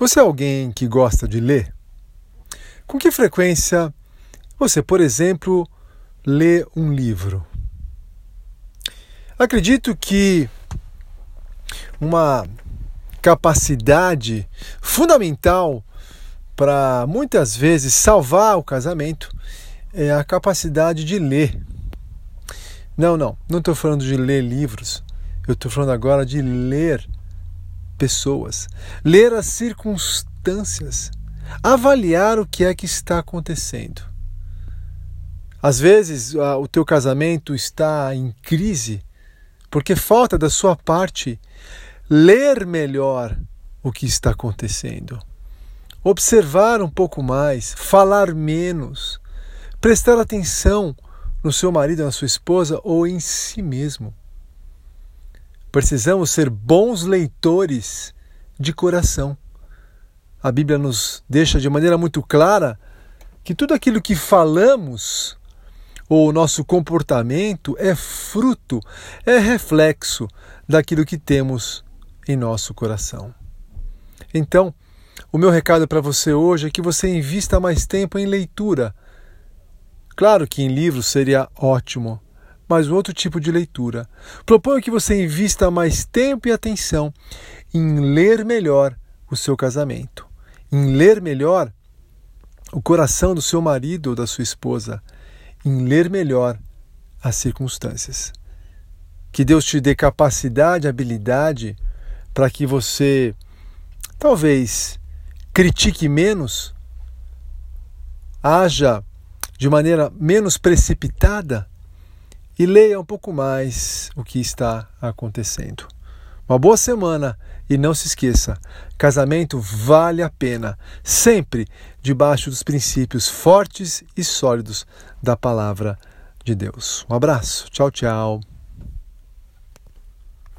Você é alguém que gosta de ler? Com que frequência você, por exemplo, lê um livro? Acredito que uma capacidade fundamental para muitas vezes salvar o casamento é a capacidade de ler. Não, não, não estou falando de ler livros, eu estou falando agora de ler pessoas, ler as circunstâncias, avaliar o que é que está acontecendo. Às vezes o teu casamento está em crise porque falta da sua parte ler melhor o que está acontecendo, observar um pouco mais, falar menos, prestar atenção no seu marido, na sua esposa ou em si mesmo. Precisamos ser bons leitores de coração. A Bíblia nos deixa de maneira muito clara que tudo aquilo que falamos ou o nosso comportamento é fruto, é reflexo daquilo que temos em nosso coração. Então, o meu recado para você hoje é que você invista mais tempo em leitura. Claro que em livros seria ótimo, mas outro tipo de leitura. Proponho que você invista mais tempo e atenção em ler melhor o seu casamento, em ler melhor o coração do seu marido ou da sua esposa, em ler melhor as circunstâncias. Que Deus te dê capacidade, habilidade para que você talvez critique menos, haja de maneira menos precipitada e leia um pouco mais o que está acontecendo. Uma boa semana e não se esqueça: casamento vale a pena, sempre debaixo dos princípios fortes e sólidos da palavra de Deus. Um abraço, tchau, tchau.